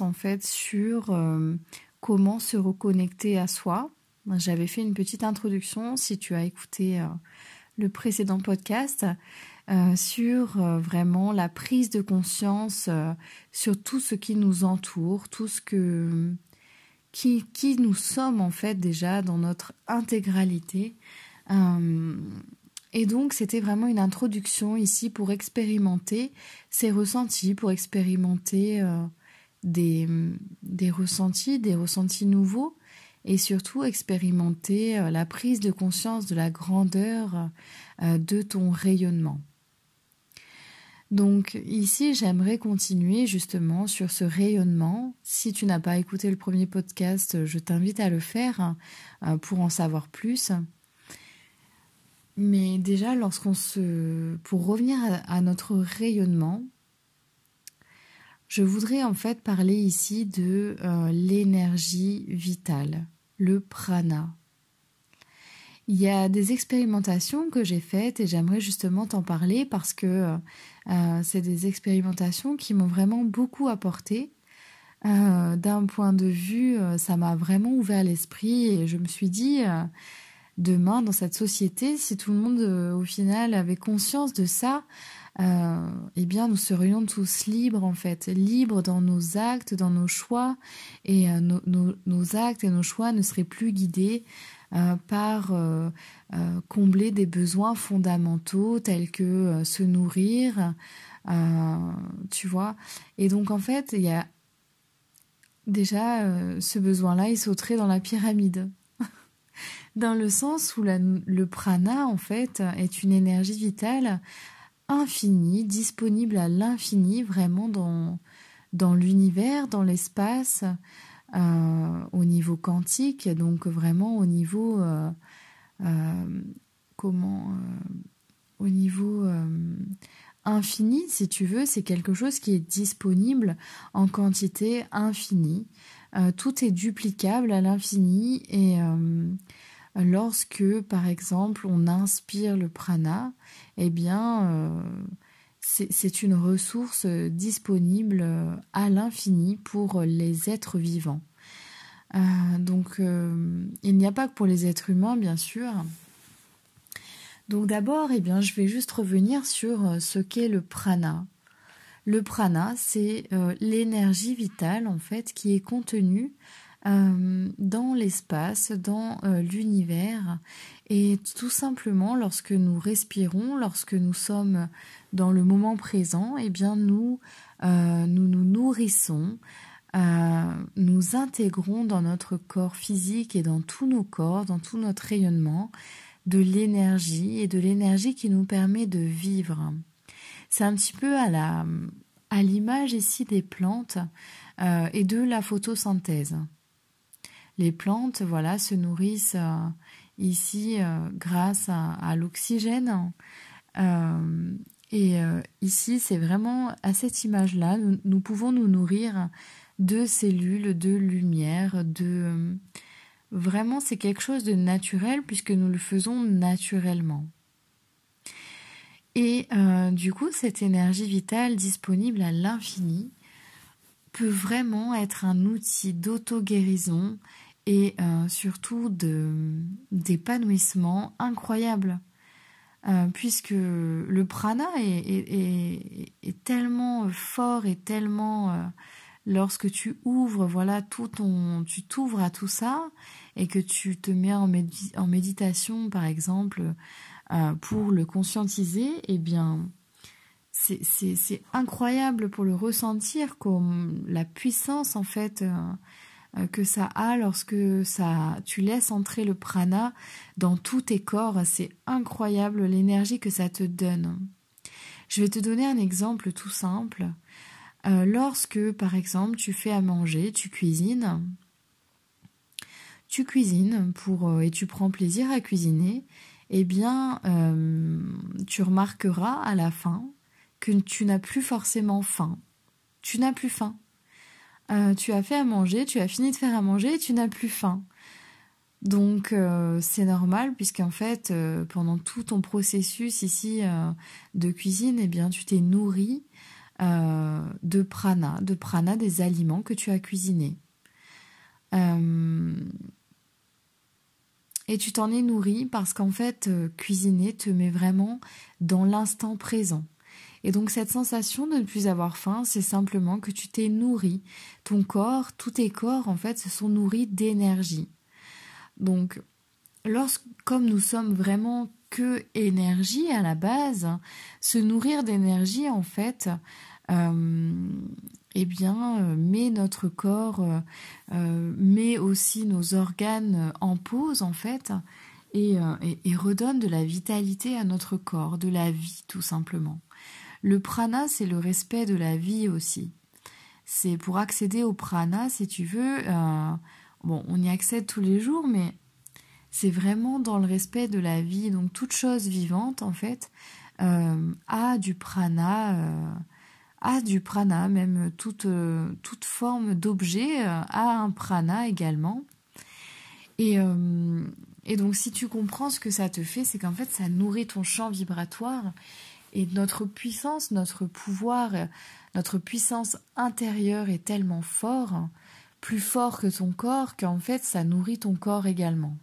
en fait sur comment se reconnecter à soi. J'avais fait une petite introduction si tu as écouté le précédent podcast euh, sur euh, vraiment la prise de conscience euh, sur tout ce qui nous entoure, tout ce que qui, qui nous sommes en fait déjà dans notre intégralité. et donc c'était vraiment une introduction ici pour expérimenter ces ressentis, pour expérimenter des, ressentis, des ressentis nouveaux et surtout expérimenter euh, la prise de conscience de la grandeur euh, de ton rayonnement. Donc ici, j'aimerais continuer justement sur ce rayonnement. Si tu n'as pas écouté le premier podcast, je t'invite à le faire euh, pour en savoir plus. Mais déjà, lorsqu'on se, pour revenir à notre rayonnement, je voudrais en fait parler ici de euh, l'énergie vitale, le prana. Il y a des expérimentations que j'ai faites et j'aimerais justement t'en parler parce que euh, c'est des expérimentations qui m'ont vraiment beaucoup apporté. Euh, d'un point de vue, ça m'a vraiment ouvert l'esprit et je me suis dit, demain dans cette société, si tout le monde au final avait conscience de ça, euh, eh bien, nous serions tous libres en fait, libres dans nos actes, dans nos choix, et euh, nos, actes et nos choix ne seraient plus guidés euh, par combler des besoins fondamentaux tels que se nourrir, tu vois. Et donc en fait, il y a déjà ce besoin-là, il sauterait dans la pyramide. dans le sens où le prana, en fait, est une énergie vitale infini, disponible à l'infini, vraiment dans, l'univers, dans l'espace, euh, au niveau quantique, donc vraiment au niveau euh, euh, comment au niveau infini, si tu veux, c'est quelque chose qui est disponible en quantité infinie. tout est duplicable à l'infini et lorsque, par exemple, on inspire le prana, eh bien, euh, c'est une ressource disponible à l'infini pour les êtres vivants. Euh, donc, euh, il n'y a pas que pour les êtres humains, bien sûr. Donc d'abord, eh je vais juste revenir sur ce qu'est le prana. Le prana, c'est l'énergie vitale en fait qui est contenue dans l'espace, dans euh, l'univers. Et tout simplement, lorsque nous respirons, lorsque nous sommes dans le moment présent, eh bien nous euh, nous, nourrissons, nous intégrons dans notre corps physique et dans tous nos corps, dans tout notre rayonnement, de l'énergie et de l'énergie qui nous permet de vivre. C'est un petit peu à l'image ici des plantes et de la photosynthèse les plantes, voilà, se nourrissent euh, ici euh, grâce à, l'oxygène. Euh, et ici, c'est vraiment à cette image-là, nous, pouvons nous nourrir de cellules, de lumière, de vraiment c'est quelque chose de naturel puisque nous le faisons naturellement. Et du coup, cette énergie vitale disponible à l'infini peut vraiment être un outil d'auto-guérison et euh, surtout d'épanouissement incroyable. Euh, puisque le prana est, tellement fort et tellement euh, lorsque tu ouvres voilà tout ton tu t'ouvres à tout ça et que tu te mets en, méditation par exemple pour le conscientiser eh bien c'est incroyable pour le ressentir comme la puissance en fait que ça a lorsque ça, tu laisses entrer le prana dans tous tes corps. C'est incroyable l'énergie que ça te donne. Je vais te donner un exemple tout simple. Euh, lorsque, par exemple, tu fais à manger, tu cuisines, tu cuisines pour euh, et tu prends plaisir à cuisiner, eh bien, tu remarqueras à la fin que tu n'as plus forcément faim. Tu n'as plus faim. Euh, tu as fait à manger, tu as fini de faire à manger et tu n'as plus faim. Donc euh, c'est normal puisqu'en fait euh, pendant tout ton processus ici de cuisine, eh bien tu t'es nourri de prana, de prana des aliments que tu as cuisinés. Et tu t'en es nourri parce qu'en fait, cuisiner te met vraiment dans l'instant présent. Et donc cette sensation de ne plus avoir faim, c'est simplement que tu t'es nourri. Ton corps, tous tes corps, en fait, se sont nourris d'énergie. Donc, lorsque, comme nous sommes vraiment que énergie à la base, se nourrir d'énergie, en fait, euh, eh bien, euh, met notre corps, euh, met aussi nos organes en pause, en fait, et, et, redonne de la vitalité à notre corps, de la vie, tout simplement. Le prana, c'est le respect de la vie aussi. C'est pour accéder au prana, si tu veux, bon, on y accède tous les jours, mais c'est vraiment dans le respect de la vie. Donc toute chose vivante, en fait, a du prana a du prana, même toute, euh, toute forme d'objet euh, a un prana également. Et, euh, et donc si tu comprends ce que ça te fait, c'est qu'en fait ça nourrit ton champ vibratoire et notre puissance, notre pouvoir, notre puissance intérieure est tellement fort, plus fort que ton corps, qu'en fait ça nourrit ton corps également.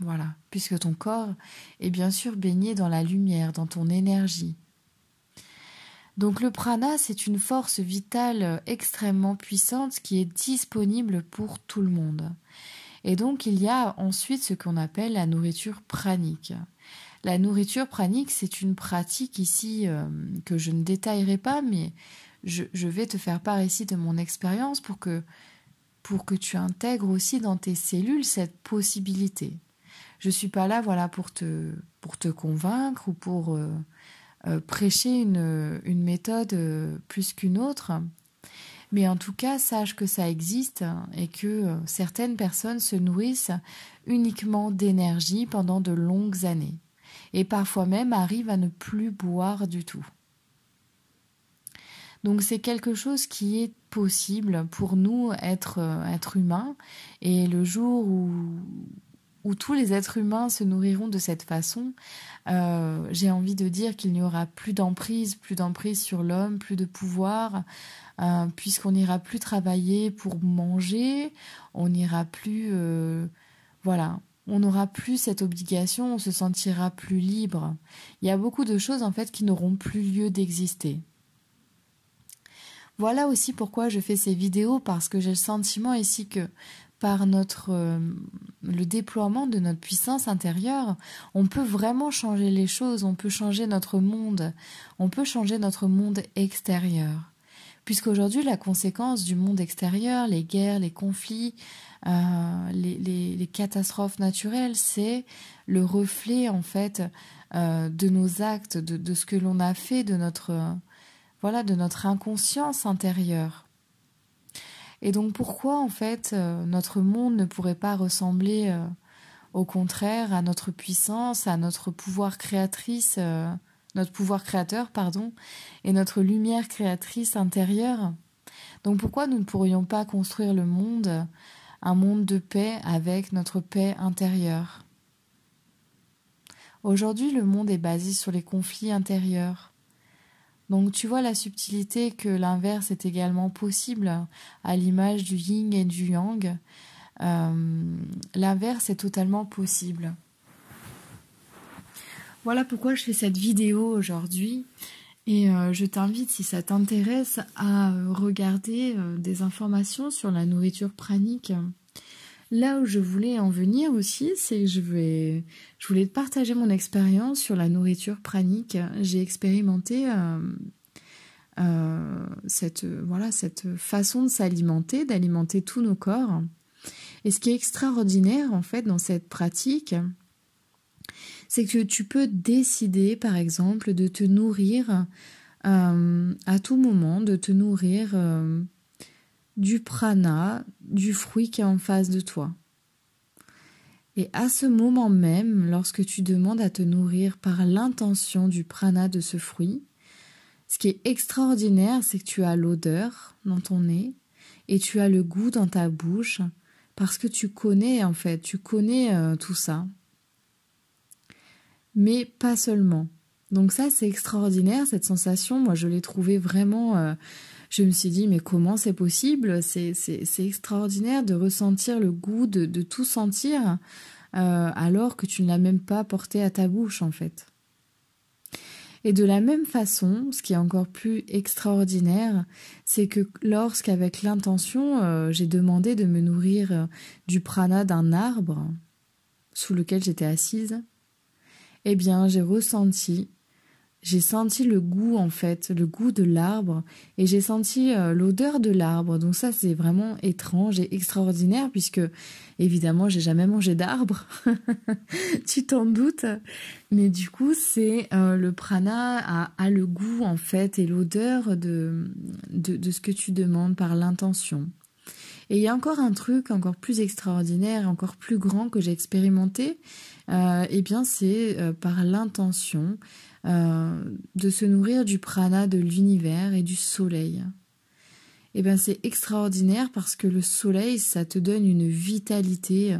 Voilà, puisque ton corps est bien sûr baigné dans la lumière, dans ton énergie. Donc le prana, c'est une force vitale extrêmement puissante qui est disponible pour tout le monde. Et donc il y a ensuite ce qu'on appelle la nourriture pranique. La nourriture pranique, c'est une pratique ici euh, que je ne détaillerai pas, mais je, vais te faire part ici de mon expérience pour que, tu intègres aussi dans tes cellules cette possibilité. Je ne suis pas là pour, te, convaincre ou pour... Euh, euh, prêcher une, une méthode plus qu'une autre. Mais en tout cas, sache que ça existe et que certaines personnes se nourrissent uniquement d'énergie pendant de longues années et parfois même arrivent à ne plus boire du tout. Donc c'est quelque chose qui est possible pour nous être, être humains et le jour où, où tous les êtres humains se nourriront de cette façon, euh, j'ai envie de dire qu'il n'y aura plus d'emprise, plus d'emprise sur l'homme, plus de pouvoir, euh, puisqu'on n'ira plus travailler pour manger, on n'ira plus, euh, voilà, on n'aura plus cette obligation, on se sentira plus libre. Il y a beaucoup de choses en fait qui n'auront plus lieu d'exister. Voilà aussi pourquoi je fais ces vidéos parce que j'ai le sentiment ici que par notre euh, le déploiement de notre puissance intérieure, on peut vraiment changer les choses, on peut changer notre monde, on peut changer notre monde extérieur. Puisqu'aujourd'hui, la conséquence du monde extérieur, les guerres, les conflits, euh, les, catastrophes naturelles, c'est le reflet en fait euh, de nos actes, de, ce que l'on a fait, de notre voilà, de notre inconscience intérieure. Et donc pourquoi en fait euh, notre monde ne pourrait pas ressembler au contraire à notre puissance, à notre pouvoir créatrice, notre pouvoir créateur, pardon, et notre lumière créatrice intérieure Donc pourquoi nous ne pourrions pas construire le monde, un monde de paix avec notre paix intérieure? Aujourd'hui, le monde est basé sur les conflits intérieurs. Donc tu vois la subtilité que l'inverse est également possible à l'image du yin et du yang. Euh, l'inverse est totalement possible. Voilà pourquoi je fais cette vidéo aujourd'hui et euh, je t'invite si ça t'intéresse à regarder euh, des informations sur la nourriture pranique. Là où je voulais en venir aussi, c'est que je, voulais te partager mon expérience sur la nourriture pranique. J'ai expérimenté euh, euh, cette, voilà, cette façon de s'alimenter, d'alimenter tous nos corps. Et ce qui est extraordinaire en fait dans cette pratique, c'est que tu peux décider par exemple de te nourrir euh, à tout moment, de te nourrir du prana, du fruit qui est en face de toi. Et à ce moment même, lorsque tu demandes à te nourrir par l'intention du prana de ce fruit, ce qui est extraordinaire, c'est que tu as l'odeur dans ton nez et tu as le goût dans ta bouche parce que tu connais en fait, tu connais euh, tout ça. Mais pas seulement. Donc ça, c'est extraordinaire, cette sensation. Moi, je l'ai trouvée vraiment... Euh, je me suis dit, mais comment c'est possible? C'est extraordinaire de ressentir le goût, de, tout sentir, euh, alors que tu ne l'as même pas porté à ta bouche, en fait. Et de la même façon, ce qui est encore plus extraordinaire, c'est que lorsqu'avec l'intention, euh, j'ai demandé de me nourrir du prana d'un arbre sous lequel j'étais assise, eh bien j'ai ressenti j'ai senti le goût en fait, le goût de l'arbre et j'ai senti euh, l'odeur de l'arbre. Donc ça c'est vraiment étrange et extraordinaire puisque évidemment j'ai jamais mangé d'arbre, tu t'en doutes. Mais du coup c'est euh, le prana a, le goût en fait et l'odeur de, de, ce que tu demandes par l'intention. Et il y a encore un truc encore plus extraordinaire, encore plus grand que j'ai expérimenté, euh, eh bien c'est par l'intention euh, de se nourrir du prana de l'univers et du soleil. Et eh bien c'est extraordinaire parce que le soleil, ça te donne une vitalité,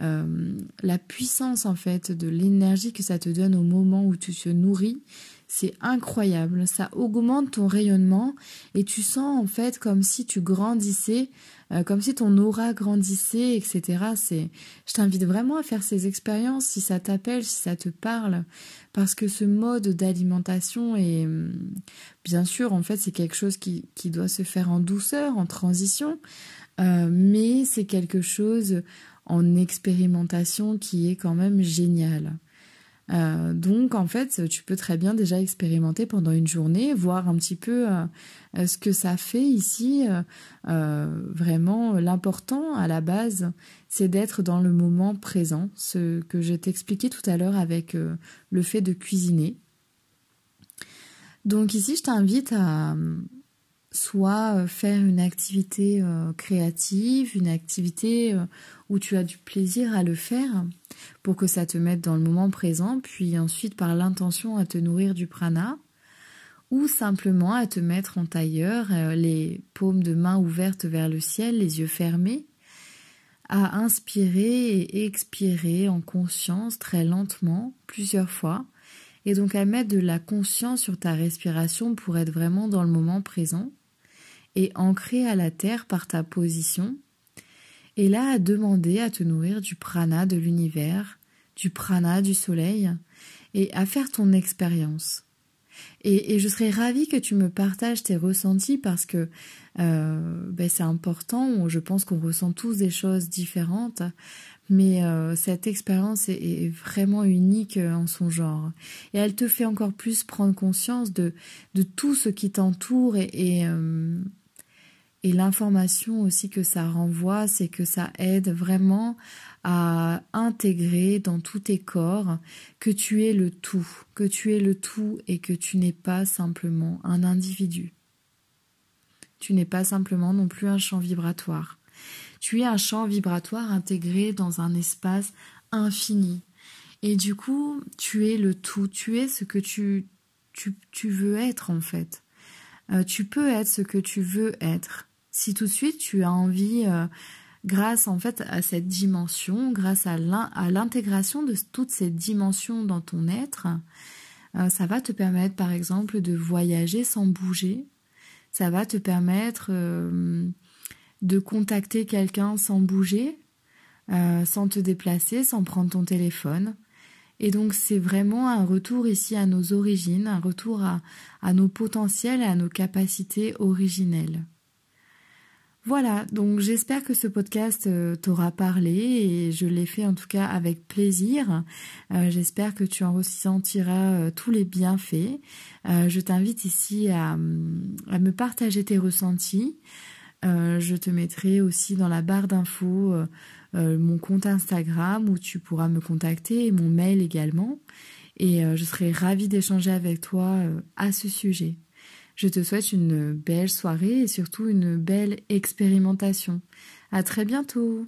euh, la puissance en fait de l'énergie que ça te donne au moment où tu te nourris, c'est incroyable. Ça augmente ton rayonnement et tu sens en fait comme si tu grandissais euh, comme si ton aura grandissait, etc. Je t'invite vraiment à faire ces expériences si ça t'appelle, si ça te parle, parce que ce mode d'alimentation est, hum, bien sûr, en fait, c'est quelque chose qui, qui doit se faire en douceur, en transition, euh, mais c'est quelque chose en expérimentation qui est quand même génial. Euh, donc en fait, tu peux très bien déjà expérimenter pendant une journée, voir un petit peu euh, euh, ce que ça fait ici. vraiment, l'important à la base, c'est d'être dans le moment présent, ce que je t'expliquais tout à l'heure avec le fait de cuisiner. Donc ici, je t'invite à soit euh, faire une activité euh, créative, une activité euh, où tu as du plaisir à le faire pour que ça te mette dans le moment présent, puis ensuite par l'intention à te nourrir du prana, ou simplement à te mettre en tailleur, les paumes de main ouvertes vers le ciel, les yeux fermés, à inspirer et expirer en conscience très lentement, plusieurs fois, et donc à mettre de la conscience sur ta respiration pour être vraiment dans le moment présent et ancré à la terre par ta position, et là à demander à te nourrir du prana de l'univers, du prana du soleil, et à faire ton expérience. Et, je serais ravie que tu me partages tes ressentis parce que euh, ben c'est important. Je pense qu'on ressent tous des choses différentes, mais euh, cette expérience est, vraiment unique en son genre. Et elle te fait encore plus prendre conscience de, tout ce qui t'entoure et, euh, et l'information aussi que ça renvoie, c'est que ça aide vraiment à intégrer dans tous tes corps que tu es le tout, que tu es le tout et que tu n'es pas simplement un individu. Tu n'es pas simplement non plus un champ vibratoire. Tu es un champ vibratoire intégré dans un espace infini. Et du coup, tu es le tout, tu es ce que tu, tu, veux être en fait. Euh, tu peux être ce que tu veux être. Si tout de suite tu as envie, euh, grâce en fait à cette dimension, grâce à l'intégration de toutes ces dimensions dans ton être, euh, ça va te permettre par exemple de voyager sans bouger. Ça va te permettre euh, de contacter quelqu'un sans bouger, sans te déplacer, sans prendre ton téléphone. Et donc c'est vraiment un retour ici à nos origines, un retour à, à nos potentiels et à nos capacités originelles. Voilà, donc j'espère que ce podcast euh, t'aura parlé et je l'ai fait en tout cas avec plaisir. Euh, j'espère que tu en ressentiras euh, tous les bienfaits. je t'invite ici à, me partager tes ressentis. je te mettrai aussi dans la barre d'infos mon compte Instagram où tu pourras me contacter et mon mail également. Et je serai ravie d'échanger avec toi à ce sujet. Je te souhaite une belle soirée et surtout une belle expérimentation. À très bientôt!